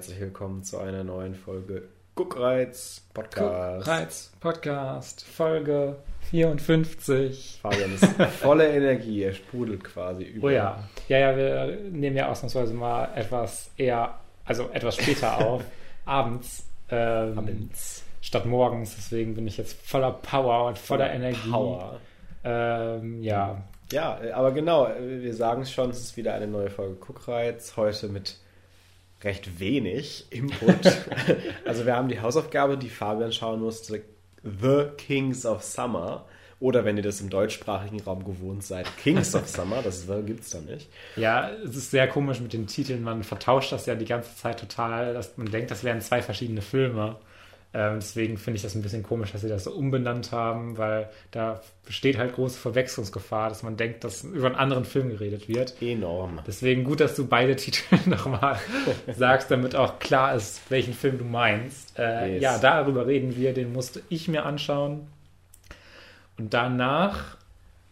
Herzlich willkommen zu einer neuen Folge Guckreiz Podcast. Guckreiz Podcast, Folge 54. Fabian ist voller Energie, er sprudelt quasi über. Oh ja, ja, ja, wir nehmen ja ausnahmsweise mal etwas eher, also etwas später auf, abends. Ähm, Abends. Statt morgens, deswegen bin ich jetzt voller Power und voller Energie. Power. Ähm, ja, Ja, aber genau, wir sagen es schon, es ist wieder eine neue Folge Guckreiz. Heute mit recht wenig Input. also wir haben die Hausaufgabe, die Fabian schauen musste, The Kings of Summer. Oder wenn ihr das im deutschsprachigen Raum gewohnt seid, Kings of Summer, das gibt es da nicht. Ja, es ist sehr komisch mit den Titeln. Man vertauscht das ja die ganze Zeit total. Man denkt, das wären zwei verschiedene Filme. Ähm, deswegen finde ich das ein bisschen komisch, dass sie das so umbenannt haben, weil da besteht halt große Verwechslungsgefahr, dass man denkt, dass über einen anderen Film geredet wird. Enorm. Deswegen gut, dass du beide Titel nochmal sagst, damit auch klar ist, welchen Film du meinst. Äh, Yes. Ja, darüber reden wir, den musste ich mir anschauen. Und danach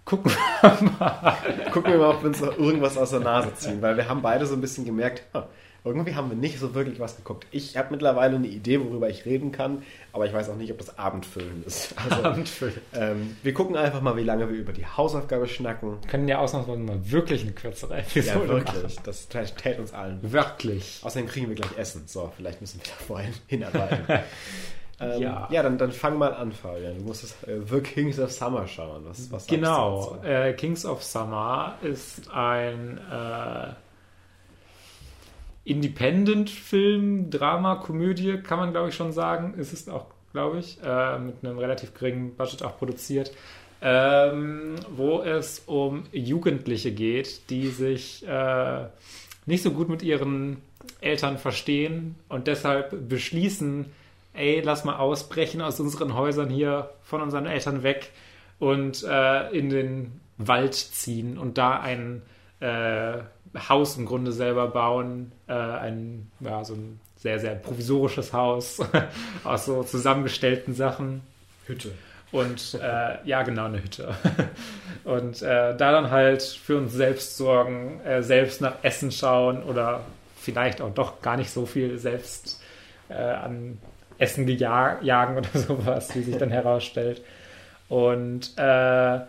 gucken wir mal. Gucken wir mal, ob wir uns noch irgendwas aus der Nase ziehen, weil wir haben beide so ein bisschen gemerkt, ah, irgendwie haben wir nicht so wirklich was geguckt. Ich habe mittlerweile eine Idee, worüber ich reden kann, aber ich weiß auch nicht, ob das Abendfüllen ist. Also, Abendfüllen. ähm, wir gucken einfach mal, wie lange wir über die Hausaufgabe schnacken. können ja ausnahmsweise mal wirklich eine kürzere Ja, Episode wirklich. machen. Das täte uns allen. Wirklich. Außerdem kriegen wir gleich Essen. So, vielleicht müssen wir da vorhin hinarbeiten. ähm, Ja. ja, dann, dann fang mal an, Fabian. Du musstest äh, The Kings of Summer schauen. Was, was Genau. Äh, Kings of Summer ist ein äh, Independent-Film, Drama, Komödie, kann man glaube ich schon sagen. Ist es auch, glaube ich, äh, mit einem relativ geringen Budget auch produziert. Ähm, wo es um Jugendliche geht, die sich äh, nicht so gut mit ihren Eltern verstehen und deshalb beschließen, ey, lass mal ausbrechen aus unseren Häusern hier von unseren Eltern weg und äh, in den Wald ziehen und da ein äh, Haus im Grunde selber bauen. Äh, ein, ja, so ein sehr, sehr provisorisches Haus aus so zusammengestellten Sachen. Hütte. Und äh, ja, genau, eine Hütte. Und äh, da dann halt für uns selbst sorgen, äh, selbst nach Essen schauen oder vielleicht auch doch gar nicht so viel selbst äh, an Essen jagen oder sowas, wie sich dann herausstellt. Und äh,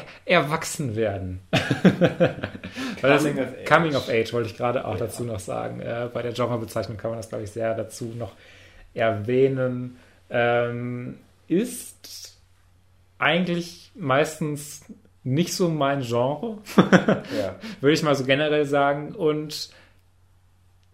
erwachsen werden. Coming of age. Coming of Age wollte ich gerade auch dazu noch sagen. Äh, bei der Genrebezeichnung kann man das, glaube ich, sehr dazu noch erwähnen. Ähm, ist eigentlich meistens nicht so mein Genre, Ja. würde ich mal so generell sagen. Und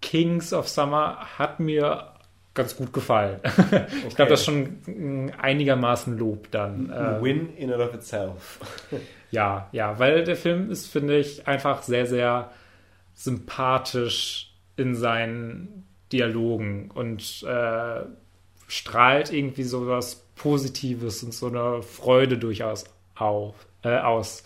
Kings of Summer hat mir ganz gut gefallen. Ich glaube, das ist schon einigermaßen Lob dann. A Ähm, Win in and of itself. ja, ja, weil der Film ist, finde ich, einfach sehr, sehr sympathisch in seinen Dialogen und äh, strahlt irgendwie so was Positives und so eine Freude durchaus auf, äh, aus.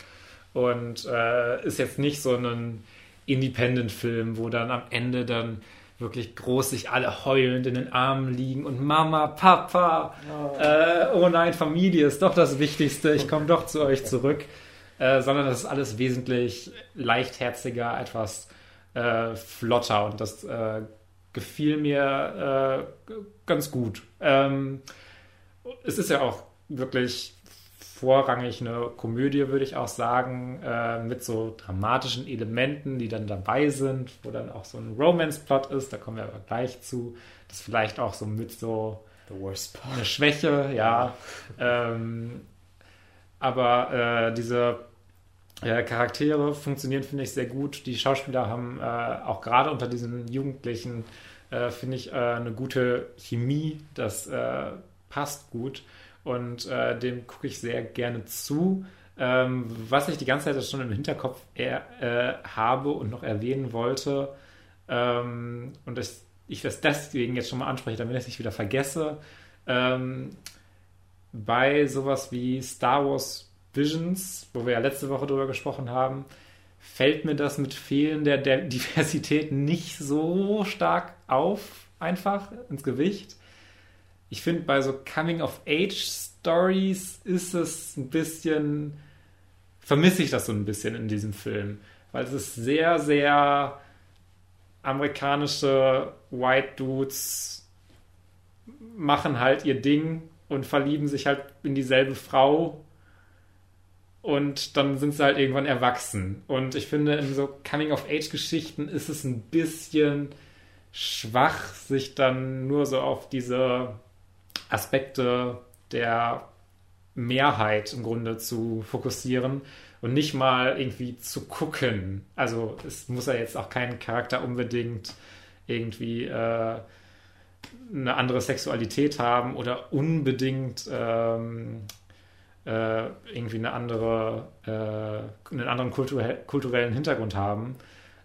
Und äh, ist jetzt nicht so ein Independent-Film, wo dann am Ende dann wirklich groß sich alle heulend in den Armen liegen und Mama, Papa, äh, oh nein, Familie ist doch das Wichtigste, ich komme doch zu euch zurück, äh, sondern das ist alles wesentlich leichtherziger, etwas äh, flotter und das äh, gefiel mir äh, ganz gut. Ähm, es ist ja auch wirklich vorrangig eine Komödie, würde ich auch sagen, äh, mit so dramatischen Elementen, die dann dabei sind, wo dann auch so ein Romance-Plot ist, da kommen wir aber gleich zu. Das vielleicht auch so mit so eine Schwäche, ja. Ähm, aber äh, diese äh, Charaktere funktionieren, finde ich, sehr gut. Die Schauspieler haben äh, auch gerade unter diesen Jugendlichen, äh, finde ich, äh, eine gute Chemie. Das passt gut. Und äh, dem gucke ich sehr gerne zu. Ähm, was ich die ganze Zeit schon im Hinterkopf eher, äh, habe und noch erwähnen wollte, ähm, und das, ich das deswegen jetzt schon mal anspreche, damit ich es nicht wieder vergesse, ähm, bei sowas wie Star Wars Visions, wo wir ja letzte Woche drüber gesprochen haben, fällt mir das mit fehlender der Diversität nicht so stark auf, einfach ins Gewicht. Ich finde, bei so Coming-of-Age-Stories ist es ein bisschen, vermisse ich das so ein bisschen in diesem Film, weil es ist sehr, sehr amerikanische White Dudes machen halt ihr Ding und verlieben sich halt in dieselbe Frau und dann sind sie halt irgendwann erwachsen. Und ich finde, in so Coming-of-Age-Geschichten ist es ein bisschen schwach, sich dann nur so auf diese Aspekte der Mehrheit im Grunde zu fokussieren und nicht mal irgendwie zu gucken. Also es muss ja jetzt auch kein Charakter unbedingt irgendwie äh, eine andere Sexualität haben oder unbedingt ähm, äh, irgendwie eine andere, äh, einen anderen kulturell, kulturellen Hintergrund haben.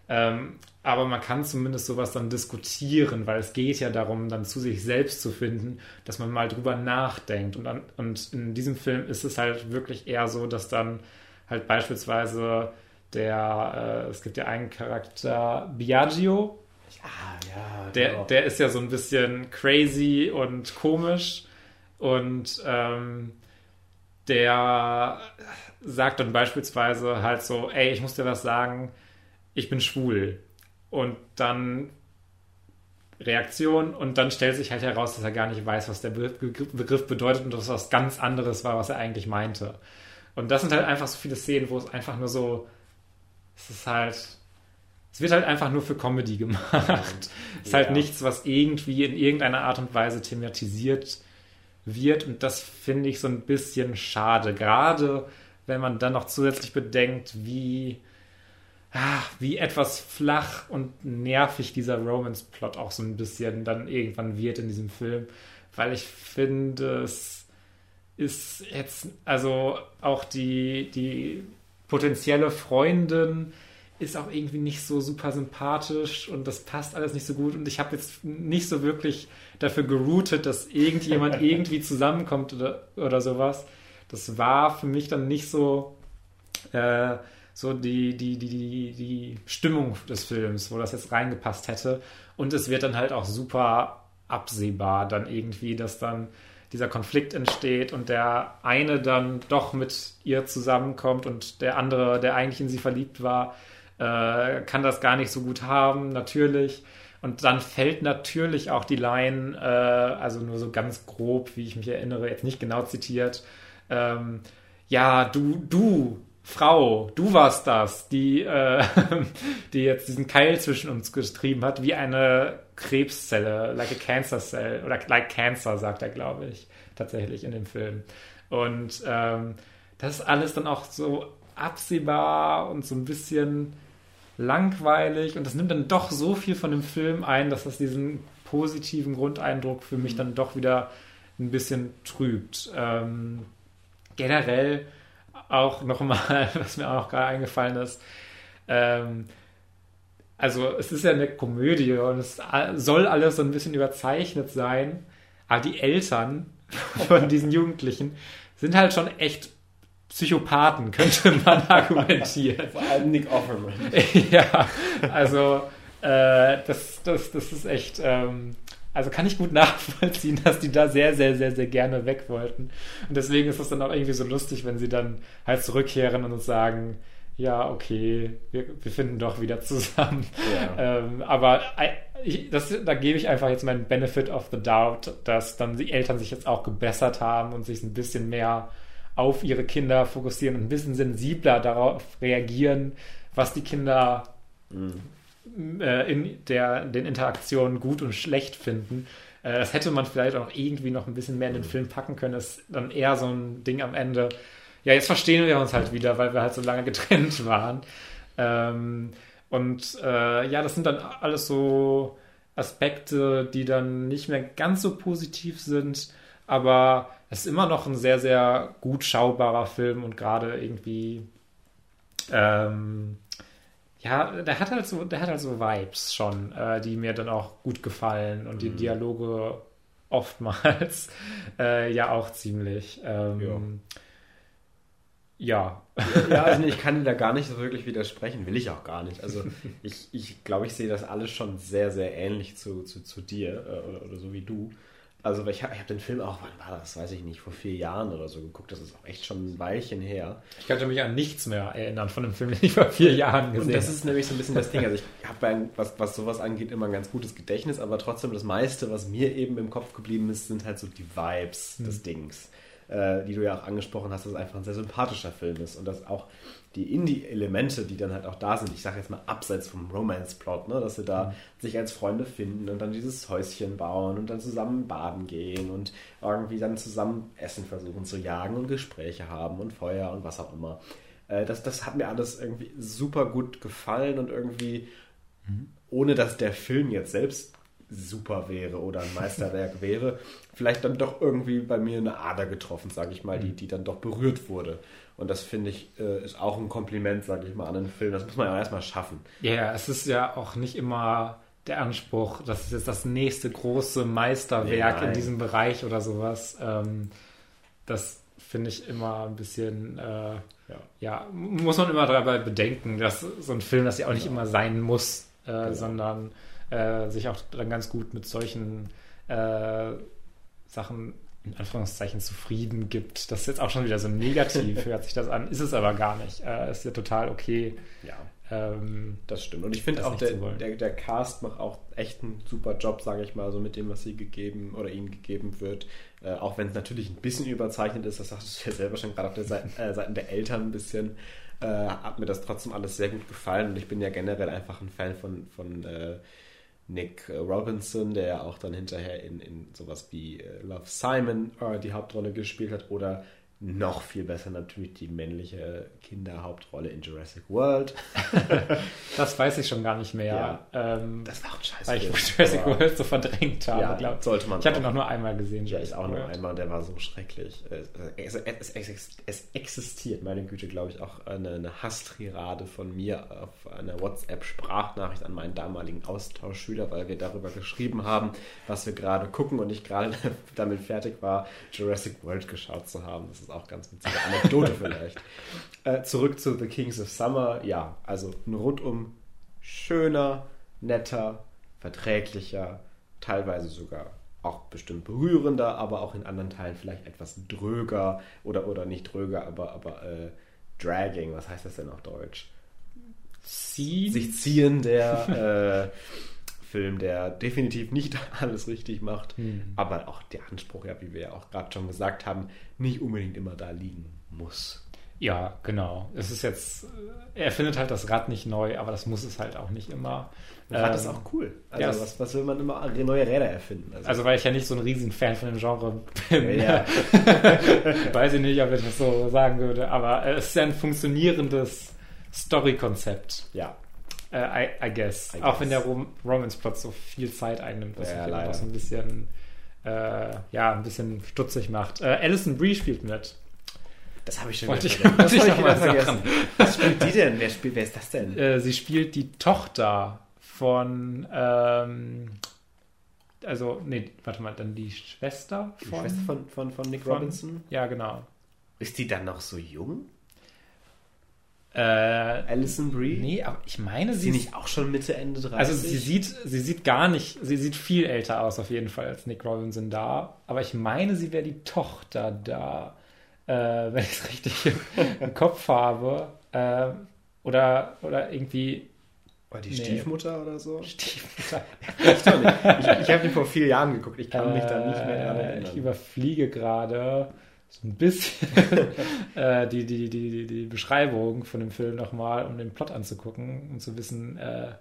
Ähm, aber man kann zumindest sowas dann diskutieren, weil es geht ja darum, dann zu sich selbst zu finden, dass man mal drüber nachdenkt. Und, an, und in diesem Film ist es halt wirklich eher so, dass dann halt beispielsweise der, äh, es gibt ja einen Charakter, Biagio. Ah, ja, der, genau. der ist ja so ein bisschen crazy und komisch. Und ähm, der sagt dann beispielsweise halt so, ey, ich muss dir was sagen, ich bin schwul. Und dann Reaktion und dann stellt sich halt heraus, dass er gar nicht weiß, was der Begriff bedeutet und dass das was ganz anderes war, was er eigentlich meinte. Und das sind halt einfach so viele Szenen, wo es einfach nur so, es ist halt, es wird halt einfach nur für Comedy gemacht. Es ist halt Ja. nichts, was irgendwie in irgendeiner Art und Weise thematisiert wird und das finde ich so ein bisschen schade. Gerade wenn man dann noch zusätzlich bedenkt, wie, ah, wie etwas flach und nervig dieser Romance-Plot auch so ein bisschen dann irgendwann wird in diesem Film, weil ich finde, es ist jetzt, also auch die, die potenzielle Freundin ist auch irgendwie nicht so super sympathisch und das passt alles nicht so gut und ich habe jetzt nicht so wirklich dafür geroutet, dass irgendjemand irgendwie zusammenkommt oder, oder sowas. Das war für mich dann nicht so äh, so die, die, die, die, die Stimmung des Films, wo das jetzt reingepasst hätte. Und es wird dann halt auch super absehbar dann irgendwie, dass dann dieser Konflikt entsteht und der eine dann doch mit ihr zusammenkommt und der andere, der eigentlich in sie verliebt war, äh, kann das gar nicht so gut haben, natürlich. Und dann fällt natürlich auch die Line, äh, also nur so ganz grob, wie ich mich erinnere, jetzt nicht genau zitiert, ähm, ja, du, du, Frau, du warst das, die, äh, die jetzt diesen Keil zwischen uns getrieben hat, wie eine Krebszelle, like a cancer cell, oder like cancer, sagt er, glaube ich, tatsächlich in dem Film. Und ähm, das ist alles dann auch so absehbar und so ein bisschen langweilig und das nimmt dann doch so viel von dem Film ein, dass das diesen positiven Grundeindruck für mich dann doch wieder ein bisschen trübt. Ähm, generell auch nochmal, was mir auch noch gerade eingefallen ist, ähm, also es ist ja eine Komödie und es soll alles so ein bisschen überzeichnet sein, aber die Eltern von diesen Jugendlichen sind halt schon echt Psychopathen, könnte man argumentieren. Vor allem Nick Offerman. ja, also äh, das, das, das ist echt, ähm, also kann ich gut nachvollziehen, dass die da sehr, sehr, sehr, sehr gerne weg wollten. Und deswegen ist es dann auch irgendwie so lustig, wenn sie dann halt zurückkehren und uns sagen, ja, okay, wir, wir finden doch wieder zusammen. Ja. Ähm, aber ich, das, da gebe ich einfach jetzt meinen Benefit of the Doubt, dass dann die Eltern sich jetzt auch gebessert haben und sich ein bisschen mehr auf ihre Kinder fokussieren und ein bisschen sensibler darauf reagieren, was die Kinder äh, in der, den Interaktionen gut und schlecht finden. Äh, das hätte man vielleicht auch irgendwie noch ein bisschen mehr in den Film packen können. Das ist dann eher so ein Ding am Ende. Ja, jetzt verstehen wir uns halt wieder, weil wir halt so lange getrennt waren. Ähm, und äh, ja, das sind dann alles so Aspekte, die dann nicht mehr ganz so positiv sind, aber es ist immer noch ein sehr, sehr gut schaubarer Film und gerade irgendwie, ähm, ja, der hat halt so, der hat halt so Vibes schon, äh, die mir dann auch gut gefallen und die Dialoge oftmals äh, ja auch ziemlich. Ähm, ja. Ja, also nee, ich kann dir da gar nicht so wirklich widersprechen, will ich auch gar nicht. Also ich, ich glaube, ich sehe das alles schon sehr, sehr ähnlich zu, zu, zu dir äh, oder, oder so wie du. Also ich habe hab den Film auch, wann war das, weiß ich nicht, vor vier Jahren oder so geguckt. Das ist auch echt schon ein Weilchen her. Ich könnte mich an nichts mehr erinnern von dem Film, den ich vor vier Jahren gesehen habe. Und das ist nämlich so ein bisschen das Ding. Also ich habe, was, was sowas angeht, immer ein ganz gutes Gedächtnis, aber trotzdem das meiste, was mir eben im Kopf geblieben ist, sind halt so die Vibes hm. des Dings. Äh, die du ja auch angesprochen hast, dass es einfach ein sehr sympathischer Film ist und dass auch die Indie-Elemente, die dann halt auch da sind, ich sage jetzt mal abseits vom Romance-Plot, ne, dass sie da mhm. sich als Freunde finden und dann dieses Häuschen bauen und dann zusammen baden gehen und irgendwie dann zusammen Essen versuchen zu jagen und Gespräche haben und Feuer und was auch immer. Äh, das, das hat mir alles irgendwie super gut gefallen und irgendwie, mhm. ohne dass der Film jetzt selbst super wäre oder ein Meisterwerk wäre, vielleicht dann doch irgendwie bei mir eine Ader getroffen, sage ich mal, die, mhm. die dann doch berührt wurde. Und das finde ich, äh, ist auch ein Kompliment, sage ich mal, an den Film. Das muss man ja erstmal schaffen. Ja, yeah, es ist ja auch nicht immer der Anspruch, das ist jetzt das nächste große Meisterwerk nee, in diesem Bereich oder sowas. Ähm, das finde ich immer ein bisschen, äh, ja. ja. muss man immer dabei bedenken, dass so ein Film das ja auch nicht ja. immer sein muss, äh, genau. sondern äh, sich auch dann ganz gut mit solchen äh, Sachen in Anführungszeichen zufrieden gibt. Das ist jetzt auch schon wieder so negativ, hört sich das an. Ist es aber gar nicht. Äh, ist ja total okay. Ja. Ähm, das stimmt. Und ich finde auch, der, der, der, Cast macht auch echt einen super Job, sage ich mal, so mit dem, was sie gegeben oder ihnen gegeben wird. Äh, auch wenn es natürlich ein bisschen überzeichnet ist, das sagst du ja selber schon gerade auf der Seite, äh, Seiten der Eltern ein bisschen, äh, hat mir das trotzdem alles sehr gut gefallen. Und ich bin ja generell einfach ein Fan von, von äh, Nick Robinson, der ja auch dann hinterher in, in sowas wie äh, Love Simon äh, die Hauptrolle gespielt hat oder noch viel besser natürlich die männliche Kinderhauptrolle in Jurassic World. das weiß ich schon gar nicht mehr. Ja. Ähm, das war auch ein scheiß Weil ich Jurassic World so verdrängt habe, ja, glaub. sollte man Ich hatte noch nur einmal gesehen. Ja, ich auch nur einmal, der war so schrecklich. Es, es, es, es existiert, meine Güte, glaube ich, auch eine, eine Hasstirade von mir auf einer WhatsApp-Sprachnachricht an meinen damaligen Austauschschüler, weil wir darüber geschrieben haben, was wir gerade gucken und ich gerade damit fertig war, Jurassic World geschaut zu haben. Das ist auch ganz witzige Anekdote vielleicht. Äh, zurück zu The Kings of Summer. Ja, also ein rundum schöner, netter, verträglicher, teilweise sogar auch bestimmt berührender, aber auch in anderen Teilen vielleicht etwas dröger oder, oder nicht dröger, aber, aber äh, dragging. Was heißt das denn auf Deutsch? Ziehen? Sich ziehen, der äh, Film, der definitiv nicht alles richtig macht, mhm. aber auch der Anspruch, ja, wie wir ja auch gerade schon gesagt haben, nicht unbedingt immer da liegen muss. Ja, genau. Es ist jetzt, er findet halt das Rad nicht neu, aber das muss es halt auch nicht immer. Das Rad ähm, ist auch cool. Also, ja, was, was, will man immer neue Räder erfinden? Also, also weil ich ja nicht so ein Riesenfan von dem Genre bin. Ja. Weiß ich nicht, ob ich das so sagen würde, aber es ist ja ein funktionierendes Story-Konzept. Ja. Uh, I, I, guess. I, guess. Auch wenn der Rom Romance-Plot so viel Zeit einnimmt, was ja, ich auch so ein bisschen, äh, ja, ein bisschen stutzig macht. Äh, Alison Brie spielt mit. Das habe ich schon Wollte ich, wollte ich noch mal sagen. Was spielt die denn? Wer, spielt, wer ist das denn? Äh, sie spielt die Tochter von, ähm, also, nee, warte mal, dann die Schwester von... Die Schwester von, von, von Nick von, Robinson? Ja, genau. Ist die dann noch so jung? Äh, Alison Brie? Nee, aber ich meine, sie ist nicht auch schon Mitte, Ende 30? Also sie sieht, sie sieht gar nicht, sie sieht viel älter aus auf jeden Fall als Nick Robinson da. Aber ich meine, sie wäre die Tochter da, äh, wenn ich es richtig im Kopf habe. Äh, oder, oder irgendwie war die nee. Stiefmutter oder so? Stiefmutter. ich ich, ich habe die vor vier Jahren geguckt. Ich kann mich da nicht mehr äh, erinnern. Ich überfliege gerade so ein bisschen äh, die, die, die, die, Beschreibung von dem Film nochmal, um den Plot anzugucken und zu wissen, äh,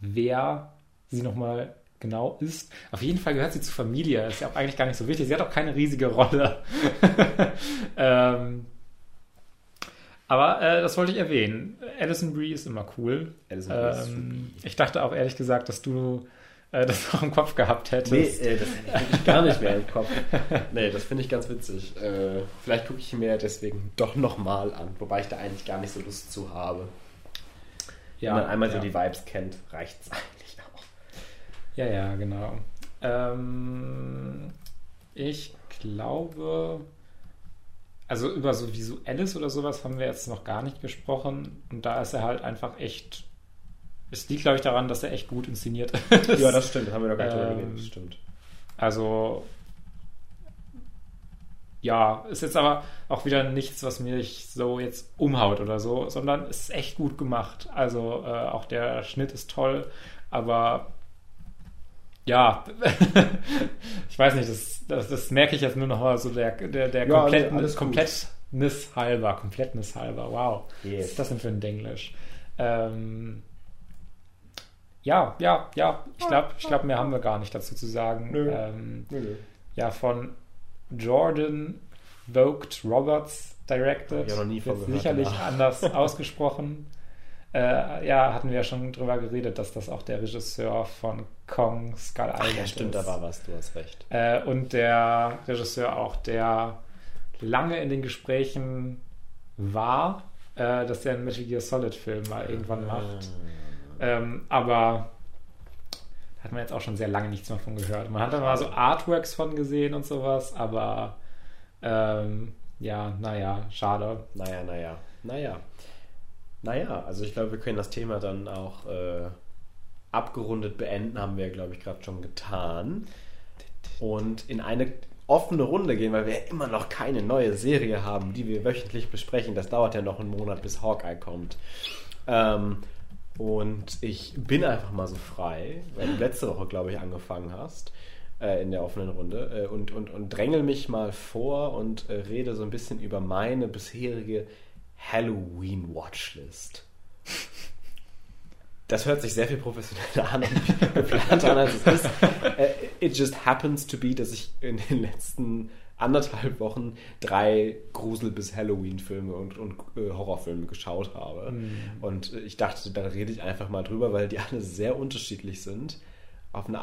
wer sie nochmal genau ist. Auf jeden Fall gehört sie zur Familie. Das ist ja auch eigentlich gar nicht so wichtig. Sie hat auch keine riesige Rolle. ähm, aber äh, das wollte ich erwähnen. Alison Brie ist immer cool. Ähm. Ich dachte auch ehrlich gesagt, dass du äh, das auch im Kopf gehabt hättest. Nee, äh, das hätte ich gar nicht mehr im Kopf. Nee, das finde ich ganz witzig. Äh, vielleicht gucke ich mir deswegen doch nochmal an, wobei ich da eigentlich gar nicht so Lust zu habe. Ja, Wenn man einmal ja. so die Vibes kennt, reicht es eigentlich auch. Ja, ja, genau. Ähm, ich glaube, also über so Visuelles oder sowas haben wir jetzt noch gar nicht gesprochen. Und da ist er halt einfach echt es liegt, glaube ich, daran, dass er echt gut inszeniert ist. Ja, das stimmt. Das haben wir doch gar nicht ähm, das stimmt. Also, ja, ist jetzt aber auch wieder nichts, was mich so jetzt umhaut oder so, sondern es ist echt gut gemacht. Also äh, auch der Schnitt ist toll, aber ja, ich weiß nicht, das, das, das, merke ich jetzt nur noch mal so der, der, der ja, Komplettnis, Komplettnis halber, Komplettnis halber, wow. Yes. Was ist das denn für ein Denglisch? Ähm, ja, ja, ja, ich glaube, ich glaub, mehr haben wir gar nicht dazu zu sagen. Nö. Ähm, Nö. Ja, von Jordan Vogt Roberts directed. Ja, noch nie von sicherlich danach. anders ausgesprochen. Äh, ja, hatten wir ja schon drüber geredet, dass das auch der Regisseur von Kong Skull Island Ach, ja, stimmt, ist. da war was, du hast recht. Äh, und der Regisseur auch, der lange in den Gesprächen war, äh, dass er einen Metal Gear Solid Film mal irgendwann macht. Ah. Ähm, aber hat man jetzt auch schon sehr lange nichts mehr von gehört. Man hat da mal so Artworks von gesehen und sowas, aber ähm, ja, naja, schade. Naja, naja, naja. Naja, also ich glaube, wir können das Thema dann auch äh, abgerundet beenden, haben wir, glaube ich, gerade schon getan. Und in eine offene Runde gehen, weil wir ja immer noch keine neue Serie haben, die wir wöchentlich besprechen. Das dauert ja noch einen Monat, bis Hawkeye kommt. Ähm, und ich bin einfach mal so frei, weil du letzte Woche, glaube ich, angefangen hast äh, in der offenen Runde äh, und, und, und drängel mich mal vor und äh, rede so ein bisschen über meine bisherige Halloween-Watchlist. Das hört sich sehr viel professioneller an und geplanter an, als es ist. Äh, it just happens to be, dass ich in den letzten anderthalb Wochen drei Grusel- bis Halloween-Filme und, und äh, Horrorfilme geschaut habe. Mm. Und ich dachte, da rede ich einfach mal drüber, weil die alle sehr unterschiedlich sind. Auf eine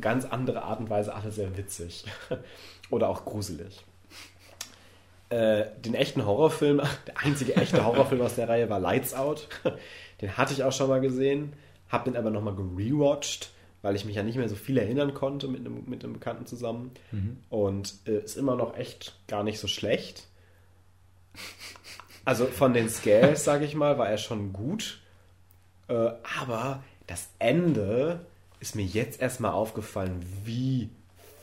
ganz andere Art und Weise alle sehr witzig. Oder auch gruselig. Äh, den echten Horrorfilm, der einzige echte Horrorfilm aus der Reihe war Lights Out. Den hatte ich auch schon mal gesehen, habe den aber nochmal gerewatcht, weil ich mich ja nicht mehr so viel erinnern konnte mit einem, mit einem Bekannten zusammen. Mhm. Und äh, ist immer noch echt gar nicht so schlecht. Also von den Scales, sage ich mal, war er schon gut. Äh, aber das Ende ist mir jetzt erstmal aufgefallen, wie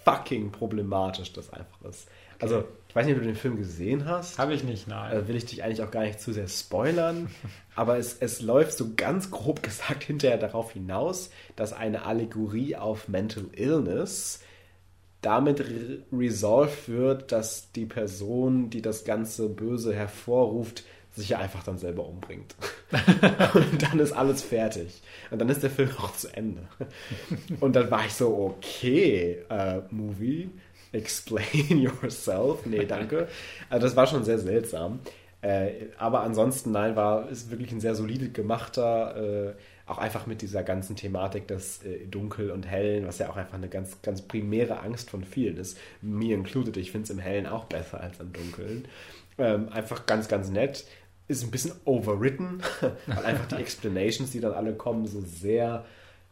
fucking problematisch das einfach ist. Also, weiß nicht, ob du den Film gesehen hast. Habe ich nicht, nein. Also will ich dich eigentlich auch gar nicht zu sehr spoilern. aber es, es läuft so ganz grob gesagt hinterher darauf hinaus, dass eine Allegorie auf Mental Illness damit re resolved wird, dass die Person, die das ganze Böse hervorruft, sich ja einfach dann selber umbringt. und dann ist alles fertig. Und dann ist der Film auch zu Ende. Und dann war ich so, okay, uh, Movie, explain yourself. Nee, danke. Also das war schon sehr seltsam. Äh, aber ansonsten, nein, war ist wirklich ein sehr solide gemachter, äh, auch einfach mit dieser ganzen Thematik des äh, Dunkel und Hellen, was ja auch einfach eine ganz, ganz primäre Angst von vielen ist. Mir included, ich finde es im Hellen auch besser als im Dunkeln. Ähm, einfach ganz, ganz nett ist ein bisschen overwritten, weil einfach die Explanations, die dann alle kommen, so sehr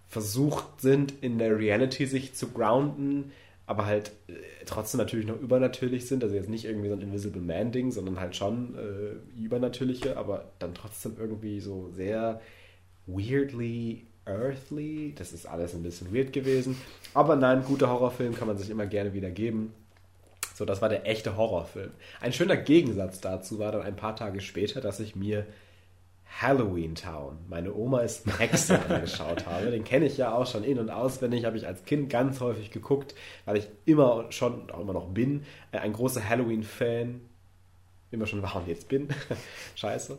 versucht sind, in der Reality sich zu grounden, aber halt äh, trotzdem natürlich noch übernatürlich sind. Also jetzt nicht irgendwie so ein Invisible Man-Ding, sondern halt schon äh, übernatürliche, aber dann trotzdem irgendwie so sehr weirdly earthly. Das ist alles ein bisschen weird gewesen. Aber nein, guter Horrorfilm kann man sich immer gerne wieder geben. So, das war der echte Horrorfilm. Ein schöner Gegensatz dazu war dann ein paar Tage später, dass ich mir Halloween Town, meine Oma ist eine Hexe, angeschaut habe. Den kenne ich ja auch schon in- und auswendig, habe ich als Kind ganz häufig geguckt, weil ich immer schon, auch immer noch bin, äh, ein großer Halloween-Fan, immer schon war und jetzt bin. Scheiße.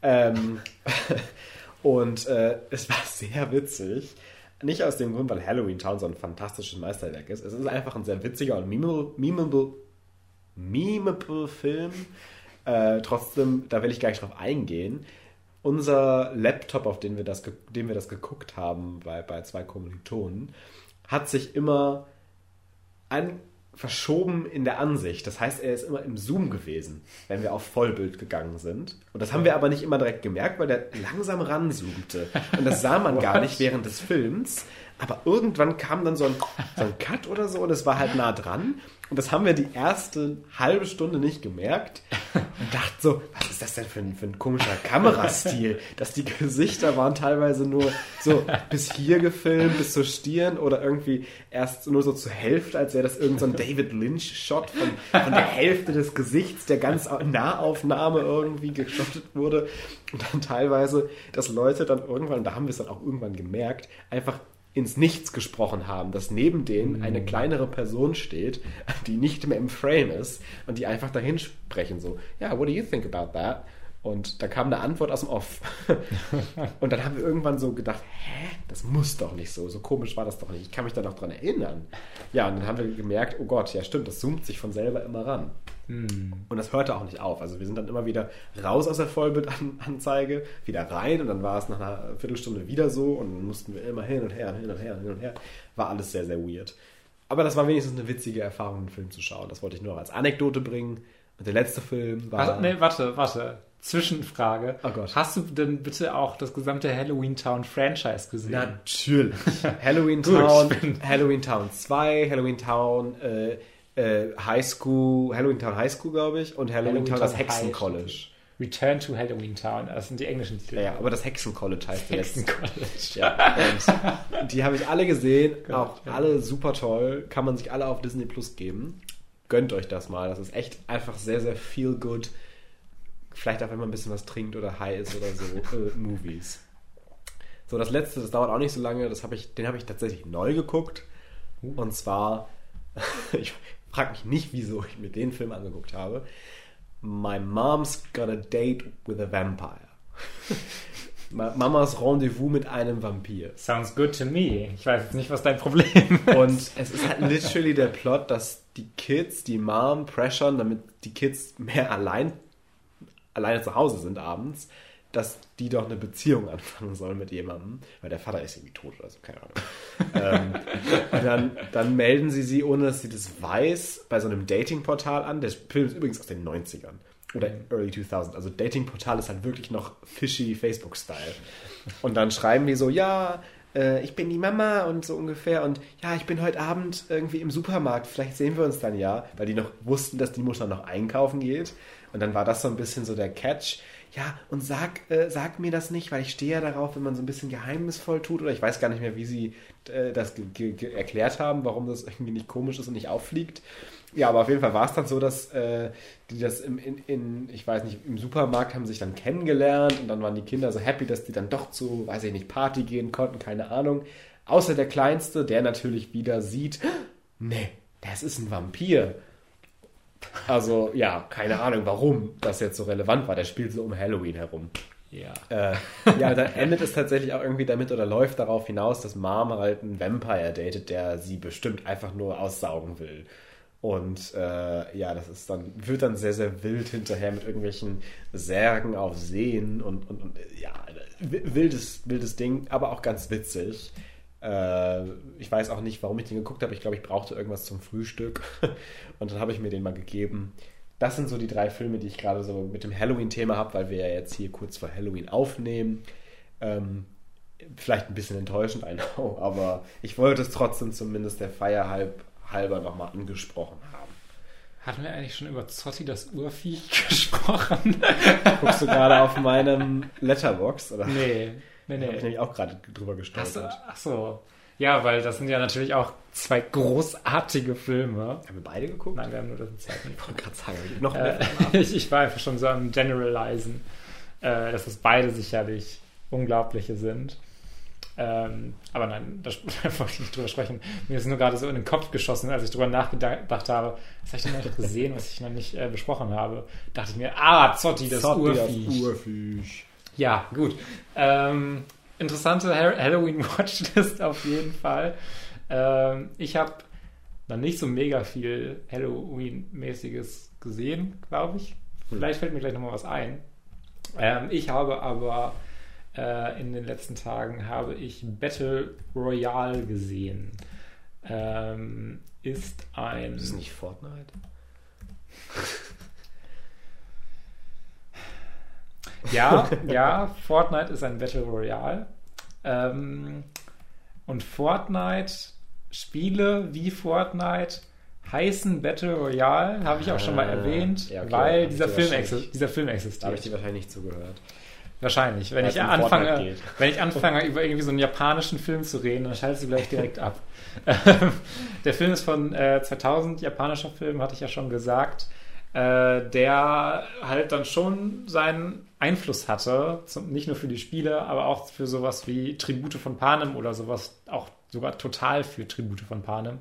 Ähm, und äh, es war sehr witzig. Nicht aus dem Grund, weil Halloween Town so ein fantastisches Meisterwerk ist. Es ist einfach ein sehr witziger und memeable, memeable, memeable Film. Äh, trotzdem, da will ich gar nicht drauf eingehen. Unser Laptop, auf den wir das, den wir das geguckt haben bei, bei zwei Kommilitonen, hat sich immer an, verschoben in der Ansicht. Das heißt, er ist immer im Zoom gewesen, wenn wir auf Vollbild gegangen sind. Und das haben wir aber nicht immer direkt gemerkt, weil der langsam ranzoomte. Und das sah man gar nicht während des Films. Aber irgendwann kam dann so ein, so ein Cut oder so und es war halt nah dran. Und das haben wir die erste halbe Stunde nicht gemerkt. Und dachten so, was ist das denn für ein, für ein komischer Kamerastil? Dass die Gesichter waren teilweise nur so bis hier gefilmt, bis zur Stirn oder irgendwie erst nur so zur Hälfte, als wäre das irgendein so David Lynch-Shot von, von der Hälfte des Gesichts, der ganz Nahaufnahme irgendwie geschottet wurde. Und dann teilweise, dass Leute dann irgendwann, und da haben wir es dann auch irgendwann gemerkt, einfach ins Nichts gesprochen haben, dass neben denen eine kleinere Person steht, die nicht mehr im Frame ist und die einfach dahin sprechen so, ja, what do you think about that? Und da kam eine Antwort aus dem Off. und dann haben wir irgendwann so gedacht, hä, das muss doch nicht so, so komisch war das doch nicht. Ich kann mich da noch dran erinnern. Ja, und dann haben wir gemerkt, oh Gott, ja stimmt, das zoomt sich von selber immer ran. Hm. Und das hörte auch nicht auf. Also wir sind dann immer wieder raus aus der Vollbildanzeige, wieder rein und dann war es nach einer Viertelstunde wieder so und dann mussten wir immer hin und her, hin und her, hin und her. War alles sehr, sehr weird. Aber das war wenigstens eine witzige Erfahrung, einen Film zu schauen. Das wollte ich nur als Anekdote bringen. Und der letzte Film war. Warte, nee, warte, warte. Zwischenfrage. Oh Gott. Hast du denn bitte auch das gesamte Halloween Town Franchise gesehen? Natürlich. Halloween Town, Halloween Town 2, Halloween Town äh, äh, High School, Halloween Town High School, glaube ich, und Halloween, Town das High Hexen. College. Return to Halloween Town. Das sind die englischen Titel. Ja, ja, aber das Hexen College heißt der Hexen letzte. College. Ja, und die habe ich alle gesehen, Gott, auch ja. alle super toll, kann man sich alle auf Disney Plus geben. Gönnt euch das mal, das ist echt einfach sehr, sehr feel good. Vielleicht auch, wenn man ein bisschen was trinkt oder high ist oder so, äh, Movies. So, das letzte, das dauert auch nicht so lange, das hab ich, den habe ich tatsächlich neu geguckt. Und zwar, ich frage mich nicht, wieso ich mir den Film angeguckt habe. My Mom's Got a Date with a Vampire. Ma- Mamas Rendezvous mit einem Vampir. Sounds good to me. Ich weiß jetzt nicht, was dein Problem ist. Und es ist halt literally der Plot, dass die Kids die Mom pressure, damit die Kids mehr allein, alleine zu Hause sind abends, dass die doch eine Beziehung anfangen sollen mit jemandem, weil der Vater ist irgendwie tot oder so, keine Ahnung. ähm, und dann, dann melden sie sie, ohne dass sie das weiß, bei so einem Datingportal an. Der Film ist übrigens aus den 90ern oder Early 2000. Also Datingportal ist halt wirklich noch fishy Facebook-Style. Und dann schreiben die so, ja, äh, ich bin die Mama und so ungefähr und ja, ich bin heute Abend irgendwie im Supermarkt, vielleicht sehen wir uns dann ja, weil die noch wussten, dass die Mutter noch einkaufen geht. Und dann war das so ein bisschen so der Catch. Ja, und sag, äh, sag mir das nicht, weil ich stehe ja darauf, wenn man so ein bisschen geheimnisvoll tut. Oder ich weiß gar nicht mehr, wie sie äh, das erklärt haben, warum das irgendwie nicht komisch ist und nicht auffliegt. Ja, aber auf jeden Fall war es dann so, dass äh, die das im, in, in, ich weiß nicht, im Supermarkt haben sich dann kennengelernt und dann waren die Kinder so happy, dass die dann doch zu, weiß ich nicht, Party gehen konnten, keine Ahnung. Außer der Kleinste, der natürlich wieder sieht, nee, das ist ein Vampir. Also, ja, keine Ahnung, warum das jetzt so relevant war. Der spielt so um Halloween herum. Ja. Äh, ja, dann endet es tatsächlich auch irgendwie damit oder läuft darauf hinaus, dass Mom halt einen Vampire datet, der sie bestimmt einfach nur aussaugen will. Und äh, ja, das ist dann, wird dann sehr, sehr wild hinterher mit irgendwelchen Särgen auf Seen und, und, und ja, wi- wildes, wildes Ding, aber auch ganz witzig. Äh, ich weiß auch nicht, warum ich den geguckt habe. Ich glaube, ich brauchte irgendwas zum Frühstück. Und dann habe ich mir den mal gegeben. Das sind so die drei Filme, die ich gerade so mit dem Halloween-Thema habe, weil wir ja jetzt hier kurz vor Halloween aufnehmen. Ähm, vielleicht ein bisschen enttäuschend, I know, aber ich wollte es trotzdem zumindest der Feier halb, halber nochmal angesprochen haben. Hatten wir eigentlich schon über Zotti das Urviech gesprochen? Guckst du gerade auf meinem Letterbox? Oder? nee. Nee, Da habe ich nee. nämlich auch gerade drüber Ach so, gestolpert. ach so. Ja, weil das sind ja natürlich auch zwei großartige Filme. Haben wir beide geguckt? Nein, wir haben nur das zweite. Ich wollte gerade sagen, noch mehr. Äh, ich, ich war einfach schon so am Generalisen, äh, dass es beide sicherlich unglaubliche sind. Ähm, aber nein, da, da wollte ich nicht drüber sprechen. Mir ist nur gerade so in den Kopf geschossen, als ich drüber nachgedacht habe, was habe ich denn noch gesehen, was ich noch nicht äh, besprochen habe. Dachte ich mir, ah, Zotti, das Zotti, Urviech. Urviech. Ja, gut. Ähm, interessante Ha- Halloween-Watchlist auf jeden Fall. Ähm, ich habe noch nicht so mega viel Halloween-mäßiges gesehen, glaube ich. Vielleicht fällt mir gleich nochmal was ein. Ähm, ich habe aber äh, in den letzten Tagen habe ich Battle Royale gesehen. Ähm, ist ein Das ist nicht Fortnite? Ja, ja, Fortnite ist ein Battle Royale. Ähm, Und Fortnite, Spiele wie Fortnite heißen Battle Royale, habe ich auch schon mal Ah, erwähnt, ja, okay, weil dieser Film, dieser Film Da habe ich existiert. dir wahrscheinlich nicht zugehört. Wahrscheinlich. Wenn Weil ich, anfange, wenn ich anfange, über irgendwie so einen japanischen Film zu reden, dann schaltest du gleich direkt ab. der Film ist von äh, 2000, japanischer Film, hatte ich ja schon gesagt, äh, der halt dann schon seinen Einfluss hatte, zum, nicht nur für die Spiele, aber auch für sowas wie Tribute von Panem oder sowas, auch sogar total für Tribute von Panem,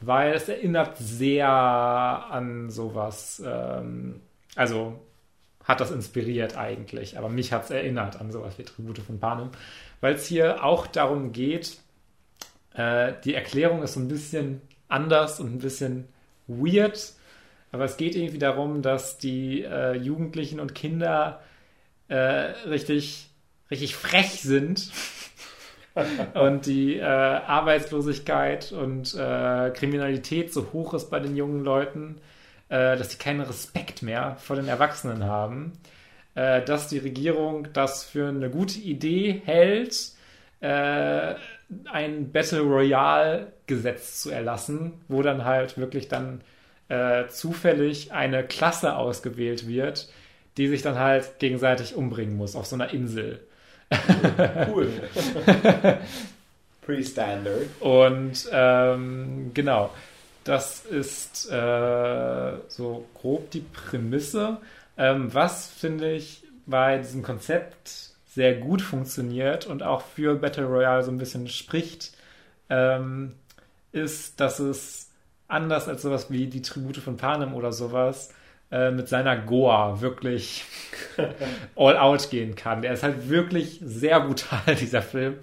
weil es erinnert sehr an sowas, ähm, also hat das inspiriert eigentlich, aber mich hat es erinnert an sowas wie Tribute von Panem, weil es hier auch darum geht, äh, die Erklärung ist so ein bisschen anders und ein bisschen weird, aber es geht irgendwie darum, dass die äh, Jugendlichen und Kinder äh, richtig, richtig frech sind. Und die äh, Arbeitslosigkeit und äh, Kriminalität so hoch ist bei den jungen Leuten, äh, dass sie keinen Respekt mehr vor den Erwachsenen haben, äh, dass die Regierung das für eine gute Idee hält, ein Battle Royale Gesetz zu erlassen, wo dann halt wirklich dann äh, zufällig eine Klasse ausgewählt wird, die sich dann halt gegenseitig umbringen muss auf so einer Insel. Cool. Pretty standard. Und ähm, genau, das ist äh, so grob die Prämisse. Ähm, was finde ich bei diesem Konzept sehr gut funktioniert und auch für Battle Royale so ein bisschen spricht, ähm, ist, dass es anders als sowas wie die Tribute von Panem oder sowas äh, mit seiner Goa wirklich all out gehen kann. Der ist halt wirklich sehr brutal, dieser Film.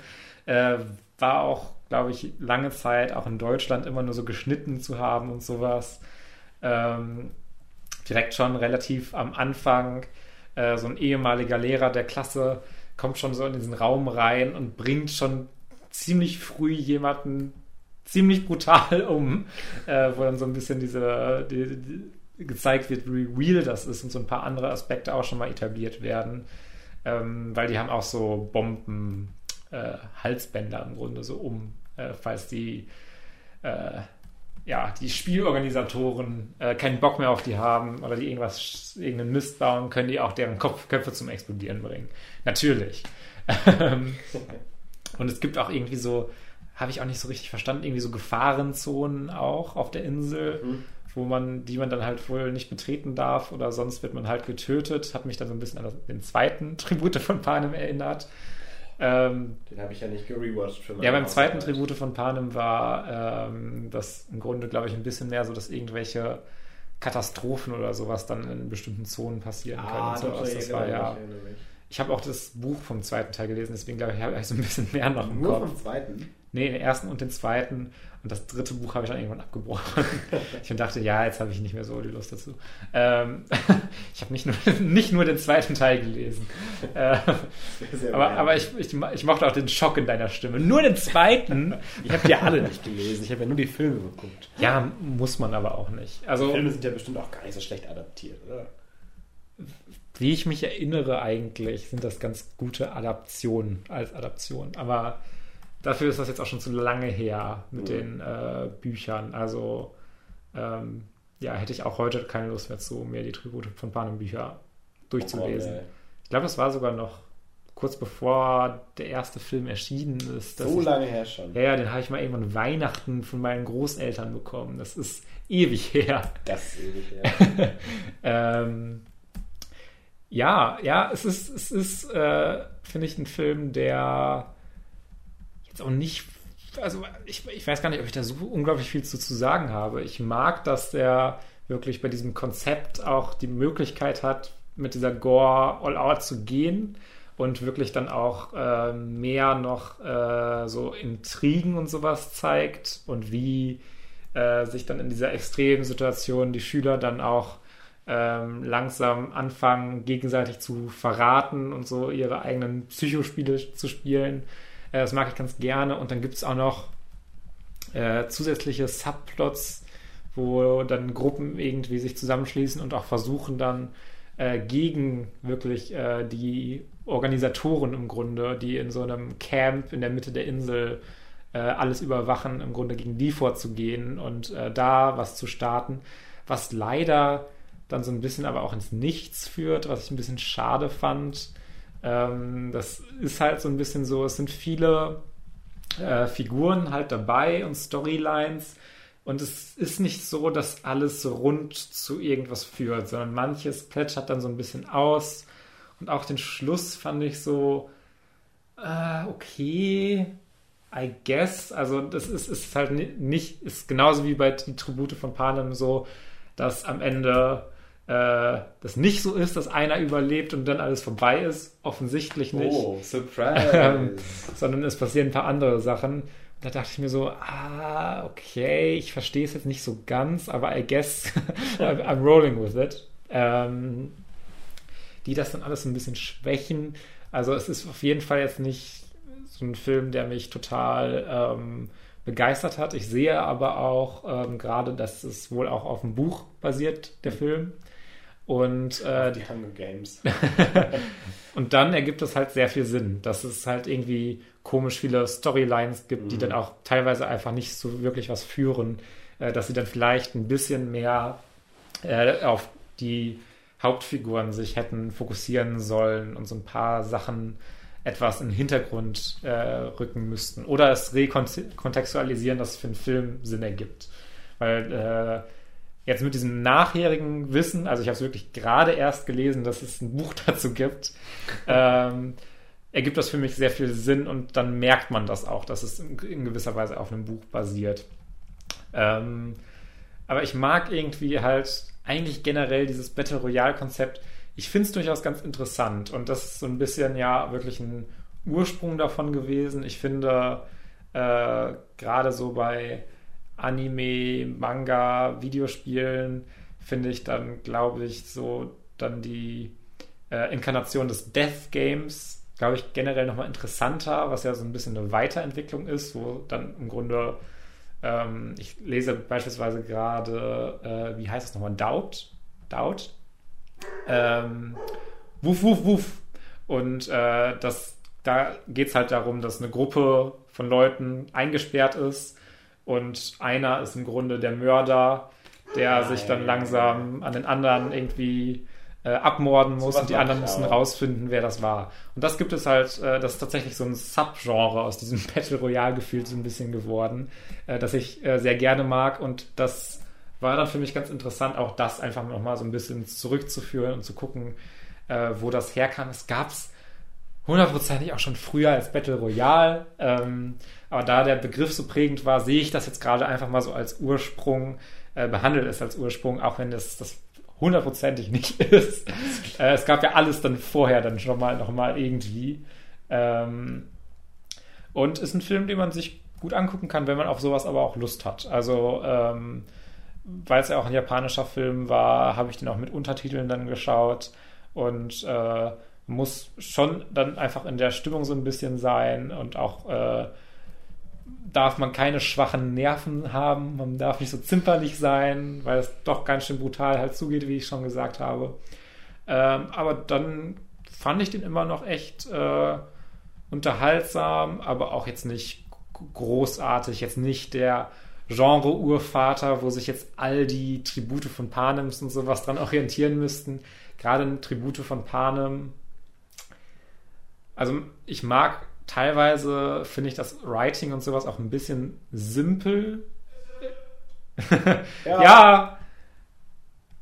Äh, war auch, glaube ich, lange Zeit auch in Deutschland immer nur so geschnitten zu haben und sowas. Ähm, direkt schon relativ am Anfang äh, so ein ehemaliger Lehrer der Klasse kommt schon so in diesen Raum rein und bringt schon ziemlich früh jemanden ziemlich brutal um, äh, wo dann so ein bisschen diese die, die, gezeigt wird, wie real das ist und so ein paar andere Aspekte auch schon mal etabliert werden, ähm, weil die haben auch so Bomben äh, Halsbänder im Grunde so um, äh, falls die äh, ja, die Spielorganisatoren äh, keinen Bock mehr auf die haben oder die irgendwas, irgendeinen Mist bauen, können die auch deren Kopf, Köpfe zum Explodieren bringen. Natürlich. Und es gibt auch irgendwie so, habe ich auch nicht so richtig verstanden, irgendwie so Gefahrenzonen auch auf der Insel, Mhm. wo man, die man dann halt wohl nicht betreten darf oder sonst wird man halt getötet. Hat mich dann so ein bisschen an den zweiten Tribute von Panem erinnert. Ähm, Den habe ich ja nicht gerewatcht für ja, beim zweiten. Tribute von Panem war ähm, das im Grunde, glaube ich, ein bisschen mehr so, dass irgendwelche Katastrophen oder sowas dann in bestimmten Zonen passieren können. Ah, sowas. ich Das war ja. mich. Ich habe auch das Buch vom zweiten Teil gelesen, deswegen glaube ich, habe ich so ein bisschen mehr noch im Nur Kopf. vom zweiten. Nee, den ersten und den zweiten. Und das dritte Buch habe ich dann irgendwann abgebrochen. ich dachte, ja, jetzt habe ich nicht mehr so die Lust dazu. Ähm, ich habe nicht nur, nicht nur den zweiten Teil gelesen. Äh, aber aber ich, ich, ich mochte auch den Schock in deiner Stimme. Nur den zweiten. ich habe die alle nicht gelesen. Ich habe ja nur die Filme geguckt. Ja, muss man aber auch nicht. Also, Filme sind ja bestimmt auch gar nicht so schlecht adaptiert, oder? Wie ich mich erinnere eigentlich, sind das ganz gute Adaptionen als Adaption. Aber dafür ist das jetzt auch schon zu lange her mit Mhm. den äh, Büchern. Also, ähm, ja, hätte ich auch heute keine Lust mehr zu, mir die Tribute von Panem Bücher durchzulesen. Oh, Ich glaube, das war sogar noch kurz bevor der erste Film erschienen ist. so ich, lange her schon. Ja, ja, den habe ich mal irgendwann Weihnachten von meinen Großeltern bekommen. Das ist ewig her. Das ist ewig her. ähm, ja, ja, es ist, es ist, äh, finde ich, ein Film, der jetzt auch nicht, also ich, ich weiß gar nicht, ob ich da so unglaublich viel zu, zu sagen habe. Ich mag, dass der wirklich bei diesem Konzept auch die Möglichkeit hat, mit dieser Gore all out zu gehen und wirklich dann auch äh, mehr noch äh, so Intrigen und sowas zeigt und wie äh, sich dann in dieser extremen Situation die Schüler dann auch ähm, langsam anfangen, gegenseitig zu verraten und so ihre eigenen Psychospiele zu spielen. Äh, das mag ich ganz gerne. Und dann gibt es auch noch äh, zusätzliche Subplots, wo dann Gruppen irgendwie sich zusammenschließen und auch versuchen dann äh, gegen wirklich äh, die Organisatoren im Grunde, die in so einem Camp in der Mitte der Insel äh, alles überwachen, im Grunde gegen die vorzugehen und äh, da was zu starten, was leider dann so ein bisschen aber auch ins Nichts führt, was ich ein bisschen schade fand. Ähm, das ist halt so ein bisschen so, es sind viele äh, Figuren halt dabei und Storylines. Und es ist nicht so, dass alles rund zu irgendwas führt, sondern manches plätschert dann so ein bisschen aus. Und auch den Schluss fand ich so, äh, okay, I guess. Also das ist, ist halt nicht, ist genauso wie bei die Tribute von Panem so, dass am Ende äh, das nicht so ist, dass einer überlebt und dann alles vorbei ist. Offensichtlich nicht. Oh, Surprise! sondern es passieren ein paar andere Sachen. Da dachte ich mir so, ah, okay, ich verstehe es jetzt nicht so ganz, aber I guess I'm rolling with it. Ähm, die das dann alles ein bisschen schwächen. Also es ist auf jeden Fall jetzt nicht so ein Film, der mich total ähm, begeistert hat. Ich sehe aber auch ähm, gerade, dass es wohl auch auf dem Buch basiert, der Film. Und äh, die Hunger Games. und dann ergibt es halt sehr viel Sinn, dass es halt irgendwie komisch viele Storylines gibt, mhm. die dann auch teilweise einfach nicht so wirklich was führen, äh, dass sie dann vielleicht ein bisschen mehr äh, auf die Hauptfiguren sich hätten fokussieren sollen und so ein paar Sachen etwas in den Hintergrund äh, rücken müssten. Oder es rekontextualisieren, dass es für einen Film Sinn ergibt. Weil äh, jetzt mit diesem nachherigen Wissen, also ich habe es wirklich gerade erst gelesen, dass es ein Buch dazu gibt, ähm, ergibt das für mich sehr viel Sinn und dann merkt man das auch, dass es in, gewisser Weise auf einem Buch basiert. Ähm, aber ich mag irgendwie halt eigentlich generell dieses Battle Royale-Konzept. Ich finde es durchaus ganz interessant und das ist so ein bisschen ja wirklich ein Ursprung davon gewesen. Ich finde äh, gerade so bei Anime, Manga, Videospielen finde ich dann, glaube ich, so dann die äh, Inkarnation des Death Games, glaube ich, generell nochmal interessanter, was ja so ein bisschen eine Weiterentwicklung ist, wo dann im Grunde, ähm, ich lese beispielsweise gerade, äh, wie heißt es nochmal, Doubt? Doubt? Ähm, wuff, wuff, wuff. Und äh, das, da geht es halt darum, dass eine Gruppe von Leuten eingesperrt ist und einer ist im Grunde der Mörder, der Nein. sich dann langsam an den anderen irgendwie äh, abmorden muss so und die anderen müssen auch. rausfinden, wer das war. Und das gibt es halt, äh, das ist tatsächlich so ein Subgenre aus diesem Battle Royale-Gefühl so ein bisschen geworden, äh, das ich äh, sehr gerne mag und das war dann für mich ganz interessant, auch das einfach nochmal so ein bisschen zurückzuführen und zu gucken, äh, wo das herkam. Es gab es hundertprozentig auch schon früher als Battle Royale. Ähm, aber da der Begriff so prägend war, sehe ich das jetzt gerade einfach mal so als Ursprung, äh, behandelt es als Ursprung, auch wenn das, das hundertprozentig nicht ist. Äh, es gab ja alles dann vorher dann schon mal nochmal irgendwie. Ähm, und ist ein Film, den man sich gut angucken kann, wenn man auf sowas aber auch Lust hat. Also, ähm, weil es ja auch ein japanischer Film war, habe ich den auch mit Untertiteln dann geschaut und äh, muss schon dann einfach in der Stimmung so ein bisschen sein und auch äh, darf man keine schwachen Nerven haben, man darf nicht so zimperlich sein, weil es doch ganz schön brutal halt zugeht, wie ich schon gesagt habe. Ähm, aber dann fand ich den immer noch echt äh, unterhaltsam, aber auch jetzt nicht großartig, jetzt nicht der Genre-Urvater, wo sich jetzt all die Tribute von Panems und sowas dran orientieren müssten. Gerade Tribute von Panem. Also ich mag teilweise finde ich das Writing und sowas auch ein bisschen simpel. ja. ja.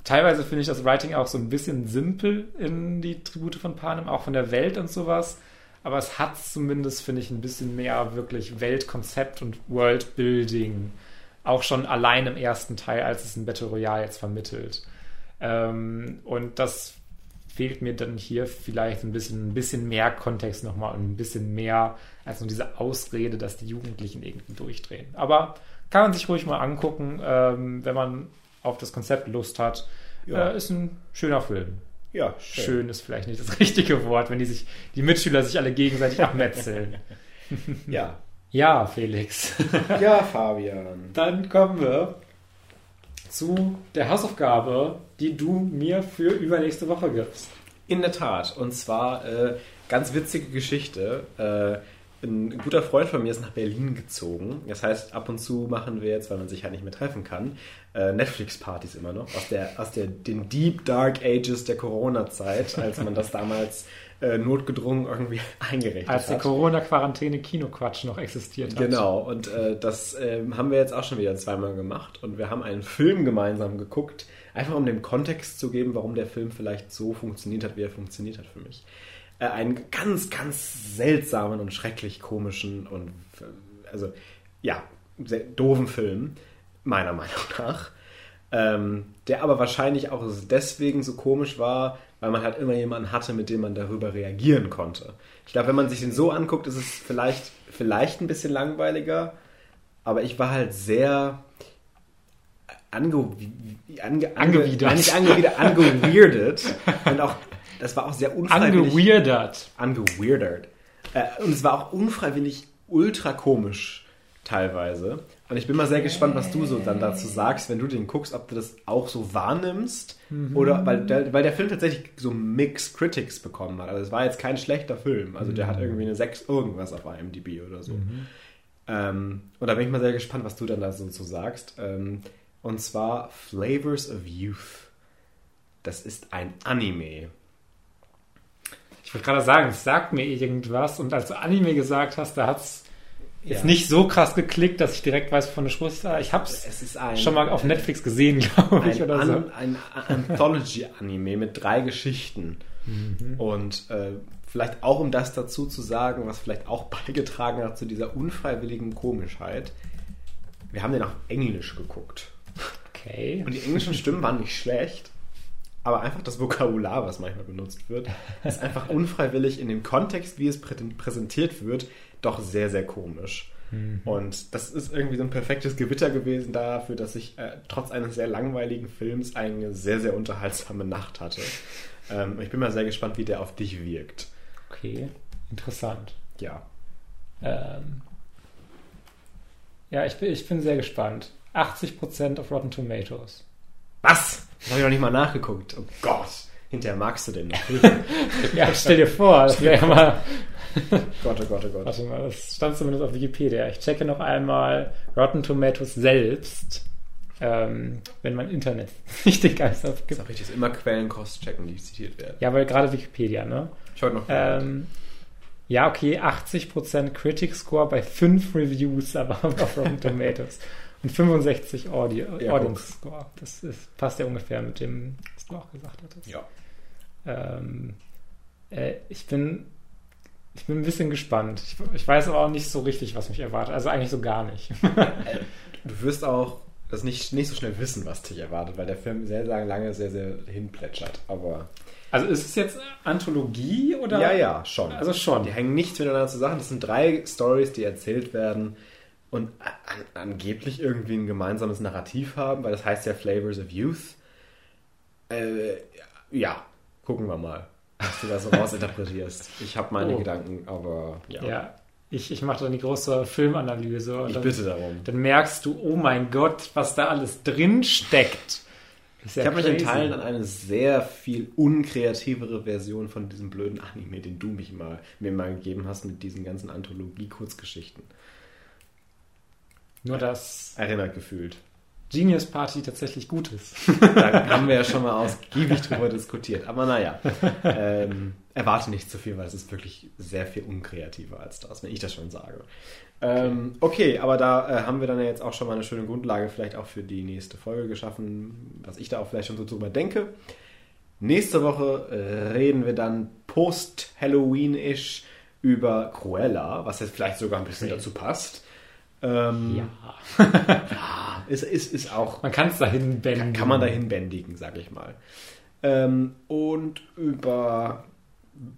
Teilweise finde ich das Writing auch so ein bisschen simpel in die Tribute von Panem, auch von der Welt und sowas. Aber es hat zumindest, finde ich, ein bisschen mehr wirklich Weltkonzept und Worldbuilding. Auch schon allein im ersten Teil, als es in Battle Royale jetzt vermittelt. Ähm, und das fehlt mir dann hier vielleicht ein bisschen, ein bisschen mehr Kontext nochmal und ein bisschen mehr als nur diese Ausrede, dass die Jugendlichen irgendwie durchdrehen. Aber kann man sich ruhig mal angucken, ähm, wenn man auf das Konzept Lust hat. Ja. Äh, ist ein schöner Film. Ja, schön. schön. ist vielleicht nicht das richtige Wort, wenn die sich, die Mitschüler sich alle gegenseitig abmetzeln. ja. Ja, Felix. ja, Fabian. Dann kommen wir zu der Hausaufgabe, die du mir für übernächste Woche gibst. In der Tat. Und zwar äh, ganz witzige Geschichte. Äh, ein guter Freund von mir ist nach Berlin gezogen. Das heißt, ab und zu machen wir jetzt, weil man sich halt nicht mehr treffen kann, äh, Netflix-Partys immer noch aus der aus der den Deep Dark Ages der Corona-Zeit, als man das damals äh, notgedrungen irgendwie eingerichtet Als die hat. Corona-Quarantäne-Kinoquatsch noch existiert hat. Genau, und äh, das ähm, haben wir jetzt auch schon wieder zweimal gemacht und wir haben einen Film gemeinsam geguckt, einfach um dem Kontext zu geben, warum der Film vielleicht so funktioniert hat, wie er funktioniert hat für mich. Äh, einen ganz, ganz seltsamen und schrecklich komischen und äh, also ja, sehr doofen Film, meiner Meinung nach. Ähm, der aber wahrscheinlich auch deswegen so komisch war, weil man halt immer jemanden hatte, mit dem man darüber reagieren konnte. Ich glaube, wenn man sich den so anguckt, ist es vielleicht, vielleicht ein bisschen langweiliger, aber ich war halt sehr ange, ange, Angewidert. Nein, nicht angewidert, angeweirdet. und auch, das war auch sehr unfreiwillig. Angeweirdet. Angeweirdet. Äh, und es war auch unfreiwillig ultra komisch teilweise. Und ich bin mal sehr gespannt, was du so dann dazu sagst, wenn du den guckst, ob du das auch so wahrnimmst. Oder weil der, weil der Film tatsächlich so Mixed Critics bekommen hat. Also es war jetzt kein schlechter Film. Also der hat irgendwie eine 6 irgendwas auf IMDb oder so. Ähm, und da bin ich mal sehr gespannt, was du dann da so sagst. Ähm, und zwar Flavors of Youth. Das ist ein Anime. Ich wollte gerade sagen, es sagt mir irgendwas und als du Anime gesagt hast, da hat es jetzt Ja. nicht so krass geklickt, dass ich direkt weiß, wovon sprichst. aber Ich habe es ist schon mal auf Netflix gesehen, glaube ich, oder so. An, ein Anthology-Anime mit drei Geschichten. Und äh, vielleicht auch, um das dazu zu sagen, was vielleicht auch beigetragen hat zu dieser unfreiwilligen Komischheit. Wir haben den auf Englisch geguckt. Okay. Und die englischen Stimmen waren nicht schlecht, aber einfach das Vokabular, was manchmal benutzt wird, ist einfach unfreiwillig in dem Kontext, wie es prä präsentiert wird, doch sehr, sehr komisch. Und das ist irgendwie so ein perfektes Gewitter gewesen dafür, dass ich äh, trotz eines sehr langweiligen Films eine sehr, sehr unterhaltsame Nacht hatte. Ähm, ich bin mal sehr gespannt, wie der auf dich wirkt. Okay, interessant. Ja. Ähm, ja, ich bin, ich bin sehr gespannt. 80% auf Rotten Tomatoes. Was? Das habe ich noch nicht mal nachgeguckt. Oh Gott. Hinterher magst du den noch. Ja, stell dir vor, das wäre ja mal. Gott, oh Gott, oh Gott. Warte mal, das stand zumindest auf Wikipedia. Ich checke noch einmal Rotten Tomatoes selbst, ähm, wenn mein Internet nicht den Geist Das aufgibt. ist auch richtig, ist immer Quellen cross-checken, die zitiert werden. Ja, weil gerade Wikipedia, ne? Ich wollte noch. Ähm, ja, okay, 80% Critic Score bei 5 Reviews, aber auf Rotten Tomatoes. Und 65 Audio, Ja, Audience Score. Das ist, passt ja ungefähr mit dem, was du auch gesagt hattest. ja. Ähm, äh, ich bin ich bin ein bisschen gespannt. Ich, ich weiß aber auch nicht so richtig, was mich erwartet. Also eigentlich so gar nicht. Du wirst auch das nicht, nicht so schnell wissen, was dich erwartet, weil der Film sehr, sehr lange sehr, sehr hinplätschert. Aber. Also ist es jetzt Anthologie oder? Ja, ja, schon. Also schon. Die hängen nichts miteinander zusammen. Das sind drei Stories, die erzählt werden und an, angeblich irgendwie ein gemeinsames Narrativ haben, weil das heißt ja Flavors of Youth. Äh, ja, gucken wir mal, was du da so rausinterpretierst. Ich habe meine Oh. Gedanken, aber ja. Ja. Ich, ich mache dann die große Filmanalyse und Ich dann, bitte darum. dann merkst du, oh mein Gott, was da alles drin steckt. Ich habe mich in. Teilen an eine sehr viel unkreativere Version von diesem blöden Anime, den du mich mal, mir mal gegeben hast, mit diesen ganzen Anthologie-Kurzgeschichten Nur dass erinnert gefühlt. Genius Party tatsächlich gut ist. Da haben wir ja schon mal ausgiebig drüber diskutiert. Aber naja, ähm, erwarte nicht zu viel, weil es ist wirklich sehr viel unkreativer als das, wenn ich das schon sage. Ähm, okay, aber da äh, haben wir dann ja jetzt auch schon mal eine schöne Grundlage vielleicht auch für die nächste Folge geschaffen, was ich da auch vielleicht schon so drüber denke. Nächste Woche äh, reden wir dann post-Halloween-ish über Cruella, was jetzt vielleicht sogar ein bisschen dazu passt. Ähm, Ja. ist, ist, ist auch Man kann es dahin benden. kann man dahin bändigen, sag ich mal. Ähm, und über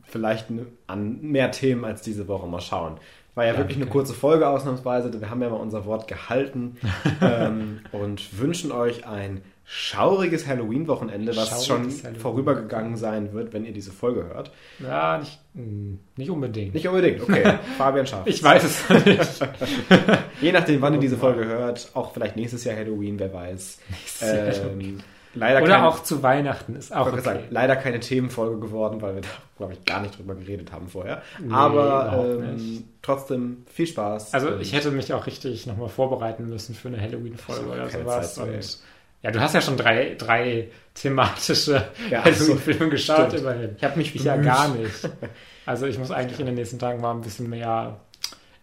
vielleicht an mehr Themen als diese Woche mal schauen. War ja Ja, wirklich eine okay. kurze Folge ausnahmsweise. Wir haben ja mal unser Wort gehalten ähm, und wünschen euch ein schauriges Halloween-Wochenende, was schon Halloween. vorübergegangen sein wird, wenn ihr diese Folge hört. Ja, nicht, mh, nicht unbedingt. Nicht unbedingt, okay. Fabian schafft ich weiß es nicht. Je nachdem, wann ihr diese Folge hört, auch vielleicht nächstes Jahr Halloween, wer weiß. Jahr Ähm, Leider Oder keine, auch zu Weihnachten ist auch ich okay. sagen, leider keine Themenfolge geworden, weil wir da, glaube ich, gar nicht drüber geredet haben vorher. Nee, Aber ähm, trotzdem viel Spaß. Also ich hätte mich auch richtig nochmal vorbereiten müssen für eine Halloween-Folge oder sowas. Zeit. Und ja, du hast ja schon drei, drei thematische Ja, Halloween-Filme geschaut stimmt. immerhin. Ich habe mich ja Bemüht. gar nicht. Also ich muss eigentlich in den nächsten Tagen mal ein bisschen mehr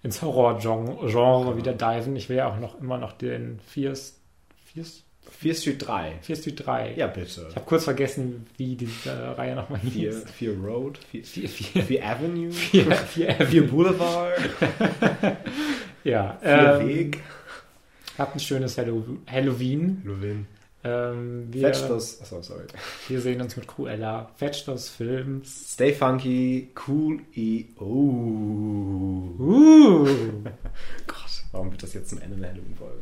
ins Horror-Genre Genre wieder diven. Ich will ja auch noch immer noch den Fear, Fear, 4 Street 3. Fear Street 3. Ja, bitte. Ich habe kurz vergessen, wie diese Reihe nochmal 4, hieß. 4 Road, 4, Vier, vier, 4 Avenue, vier, vier, 4 Boulevard, ja, 4 ähm, Weg. Habt ein schönes Hallow Halloween. Luvin. Ähm, wir, Fetch das. Achso, sorry. wir sehen uns mit Cruella. Fetch das Films. Stay funky, cool, e. Oh. Uh. Gott, warum wird das jetzt zum Ende der Halloween-Folge?